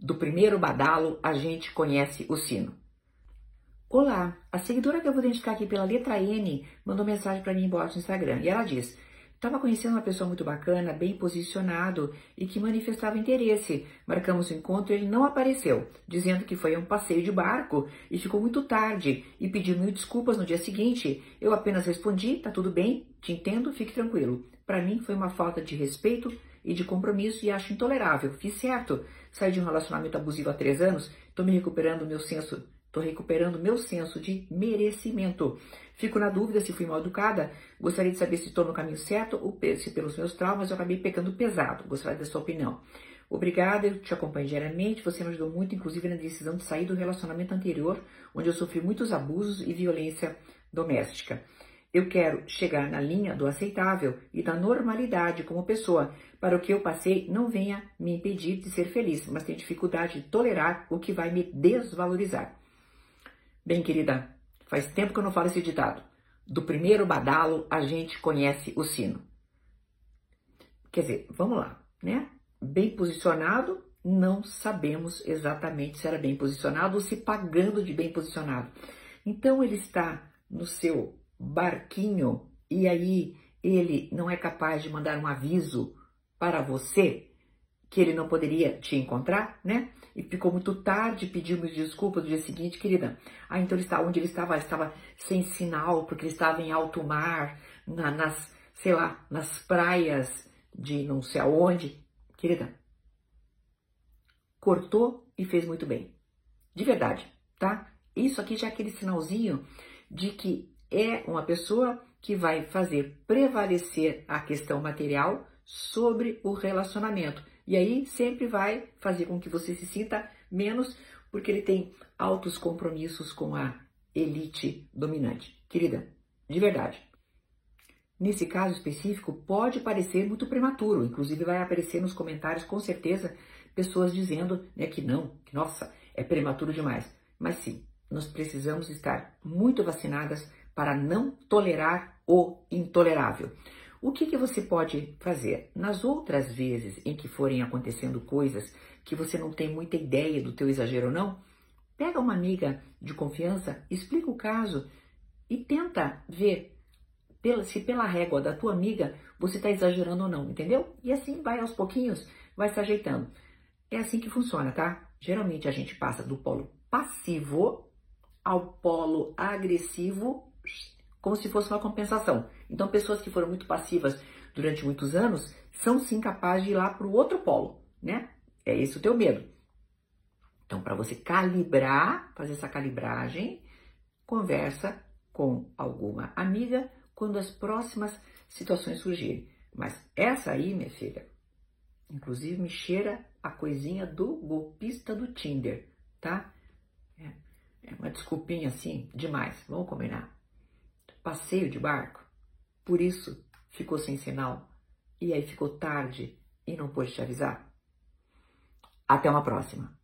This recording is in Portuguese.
Do primeiro badalo, a gente conhece o sino. Olá, a seguidora que eu vou identificar aqui pela letra N mandou mensagem para mim embaixo no Instagram e ela diz: Estava conhecendo uma pessoa muito bacana, bem posicionado e que manifestava interesse. Marcamos o encontro e ele não apareceu, dizendo que foi um passeio de barco e ficou muito tarde e pediu mil desculpas no dia seguinte. Eu apenas respondi: tá tudo bem, te entendo, fique tranquilo. Para mim foi uma falta de respeito e de compromisso e acho intolerável. Fiz certo. Saí de um relacionamento abusivo há três anos, estou me recuperando meu senso, estou recuperando meu senso de merecimento. Fico na dúvida se fui mal educada. Gostaria de saber se estou no caminho certo ou se pelos meus traumas eu acabei pecando pesado. Gostaria da sua opinião. Obrigada, eu te acompanho diariamente. Você me ajudou muito, inclusive na decisão de sair do relacionamento anterior, onde eu sofri muitos abusos e violência doméstica. Eu quero chegar na linha do aceitável e da normalidade como pessoa, para o que eu passei não venha me impedir de ser feliz, mas tenho dificuldade de tolerar o que vai me desvalorizar. Bem, querida, faz tempo que eu não falo esse ditado. Do primeiro badalo a gente conhece o sino. Quer dizer, vamos lá, né? Bem posicionado, não sabemos exatamente se era bem posicionado ou se pagando de bem posicionado. Então ele está no seu barquinho e aí ele não é capaz de mandar um aviso para você que ele não poderia te encontrar, né? E ficou muito tarde, pediu me desculpas no dia seguinte, querida. Ah, então ele está onde ele estava? Ele estava sem sinal, porque ele estava em alto mar, na, nas, sei lá, nas praias de não sei aonde. Querida, cortou e fez muito bem. De verdade, tá? Isso aqui já é aquele sinalzinho de que é uma pessoa que vai fazer prevalecer a questão material sobre o relacionamento. E aí sempre vai fazer com que você se sinta menos, porque ele tem altos compromissos com a elite dominante. Querida, de verdade. Nesse caso específico, pode parecer muito prematuro, inclusive vai aparecer nos comentários com certeza pessoas dizendo né, que não, que nossa, é prematuro demais. Mas sim, nós precisamos estar muito vacinadas para não tolerar o intolerável. O que, que você pode fazer? Nas outras vezes em que forem acontecendo coisas que você não tem muita ideia do teu exagero ou não, pega uma amiga de confiança, explica o caso e tenta ver se pela régua da tua amiga você está exagerando ou não, entendeu? E assim vai aos pouquinhos, vai se ajeitando. É assim que funciona, tá? Geralmente a gente passa do polo passivo ao polo agressivo como se fosse uma compensação. Então, pessoas que foram muito passivas durante muitos anos são sim capazes de ir lá para o outro polo, né? É esse o teu medo. Então, para você calibrar, fazer essa calibragem, conversa com alguma amiga quando as próximas situações surgirem. Mas essa aí, minha filha, inclusive me cheira a coisinha do golpista do Tinder, tá? É, é uma desculpinha assim, demais. Vamos combinar passeio de barco. Por isso ficou sem sinal e aí ficou tarde e não pôde te avisar. Até uma próxima.